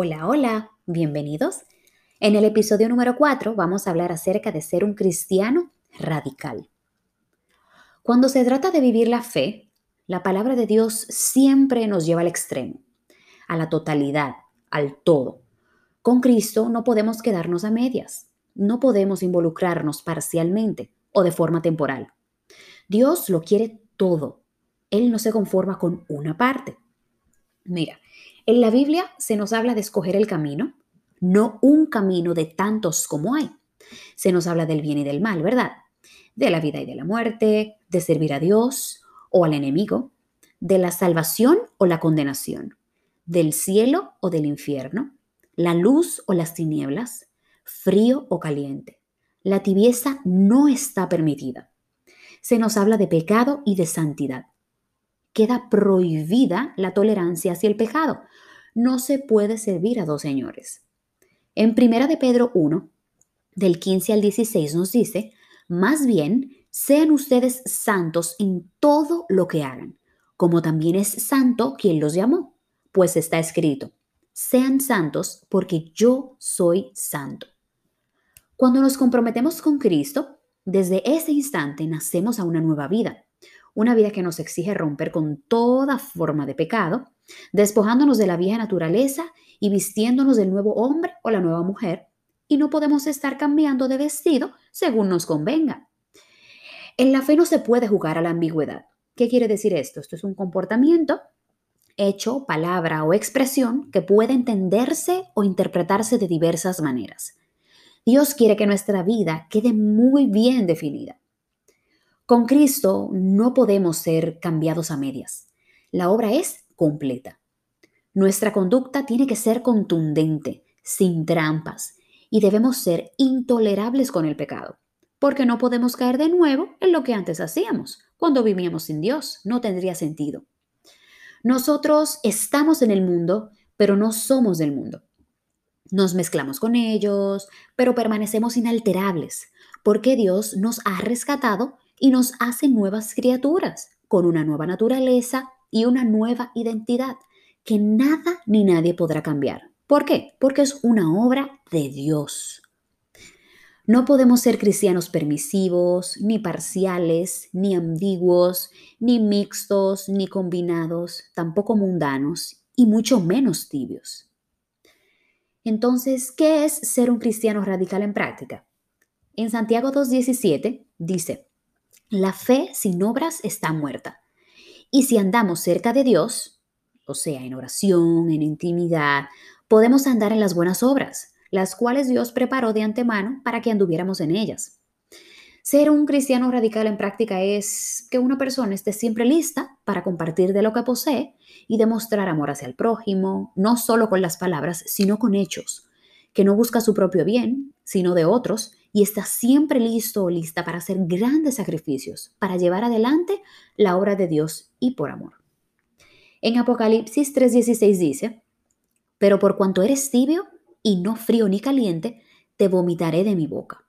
Hola, hola, bienvenidos. En el episodio número 4 vamos a hablar acerca de ser un cristiano radical. Cuando se trata de vivir la fe, la palabra de Dios siempre nos lleva al extremo, a la totalidad, al todo. Con Cristo no podemos quedarnos a medias, no podemos involucrarnos parcialmente o de forma temporal. Dios lo quiere todo. Él no se conforma con una parte. Mira, en la Biblia se nos habla de escoger el camino, no un camino de tantos como hay. Se nos habla del bien y del mal, ¿verdad? De la vida y de la muerte, de servir a Dios o al enemigo, de la salvación o la condenación, del cielo o del infierno, la luz o las tinieblas, frío o caliente. La tibieza no está permitida. Se nos habla de pecado y de santidad queda prohibida la tolerancia hacia el pecado. No se puede servir a dos señores. En Primera de Pedro 1, del 15 al 16 nos dice, más bien, sean ustedes santos en todo lo que hagan, como también es santo quien los llamó, pues está escrito, sean santos porque yo soy santo. Cuando nos comprometemos con Cristo, desde ese instante nacemos a una nueva vida una vida que nos exige romper con toda forma de pecado, despojándonos de la vieja naturaleza y vistiéndonos del nuevo hombre o la nueva mujer, y no podemos estar cambiando de vestido según nos convenga. En la fe no se puede jugar a la ambigüedad. ¿Qué quiere decir esto? Esto es un comportamiento, hecho, palabra o expresión que puede entenderse o interpretarse de diversas maneras. Dios quiere que nuestra vida quede muy bien definida. Con Cristo no podemos ser cambiados a medias. La obra es completa. Nuestra conducta tiene que ser contundente, sin trampas, y debemos ser intolerables con el pecado, porque no podemos caer de nuevo en lo que antes hacíamos. Cuando vivíamos sin Dios, no tendría sentido. Nosotros estamos en el mundo, pero no somos del mundo. Nos mezclamos con ellos, pero permanecemos inalterables, porque Dios nos ha rescatado y nos hace nuevas criaturas con una nueva naturaleza y una nueva identidad que nada ni nadie podrá cambiar. ¿Por qué? Porque es una obra de Dios. No podemos ser cristianos permisivos, ni parciales, ni ambiguos, ni mixtos, ni combinados, tampoco mundanos y mucho menos tibios. Entonces, ¿qué es ser un cristiano radical en práctica? En Santiago 2.17 dice, la fe sin obras está muerta. Y si andamos cerca de Dios, o sea, en oración, en intimidad, podemos andar en las buenas obras, las cuales Dios preparó de antemano para que anduviéramos en ellas. Ser un cristiano radical en práctica es que una persona esté siempre lista para compartir de lo que posee y demostrar amor hacia el prójimo, no solo con las palabras, sino con hechos, que no busca su propio bien, sino de otros, y está siempre listo o lista para hacer grandes sacrificios, para llevar adelante la obra de Dios y por amor. En Apocalipsis 3:16 dice, pero por cuanto eres tibio y no frío ni caliente, te vomitaré de mi boca.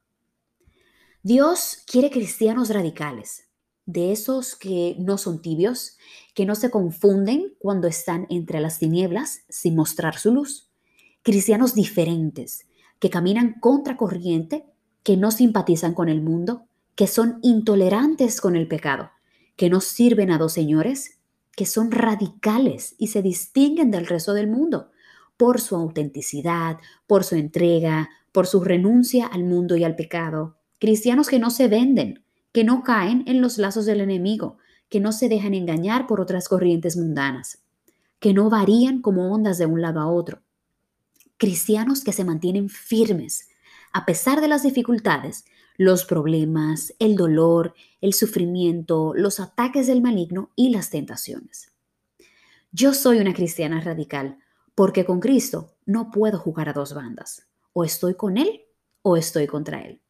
Dios quiere cristianos radicales, de esos que no son tibios, que no se confunden cuando están entre las tinieblas sin mostrar su luz. Cristianos diferentes, que caminan contra corriente que no simpatizan con el mundo, que son intolerantes con el pecado, que no sirven a dos señores, que son radicales y se distinguen del resto del mundo por su autenticidad, por su entrega, por su renuncia al mundo y al pecado. Cristianos que no se venden, que no caen en los lazos del enemigo, que no se dejan engañar por otras corrientes mundanas, que no varían como ondas de un lado a otro. Cristianos que se mantienen firmes, a pesar de las dificultades, los problemas, el dolor, el sufrimiento, los ataques del maligno y las tentaciones. Yo soy una cristiana radical porque con Cristo no puedo jugar a dos bandas. O estoy con Él o estoy contra Él.